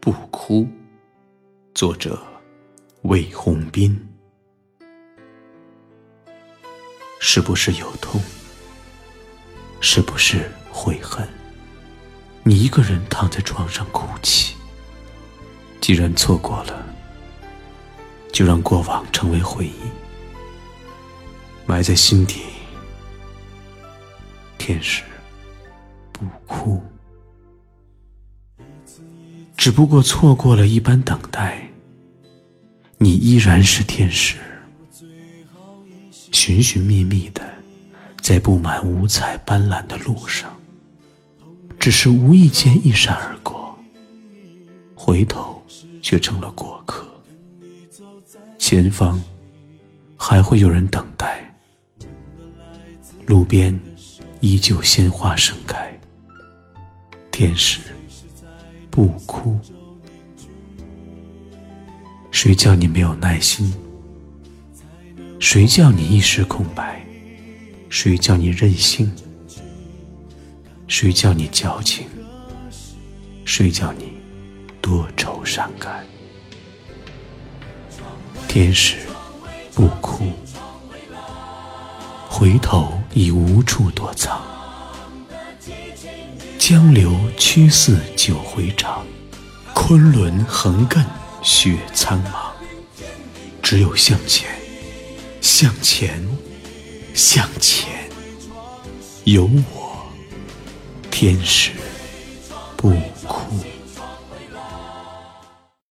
不哭，作者魏宏斌。是不是有痛？是不是悔恨？你一个人躺在床上哭泣。既然错过了，就让过往成为回忆，埋在心底。天使不哭。只不过错过了一般等待，你依然是天使，寻寻觅觅的，在布满五彩斑斓的路上，只是无意间一闪而过，回头却成了过客。前方还会有人等待，路边依旧鲜花盛开，天使。不哭，谁叫你没有耐心？谁叫你一时空白？谁叫你任性？谁叫你矫情？谁叫你多愁善感？天使不哭，回头已无处躲藏。江流曲似九回肠，昆仑横亘雪苍茫。只有向前，向前，向前，有我，天使不哭。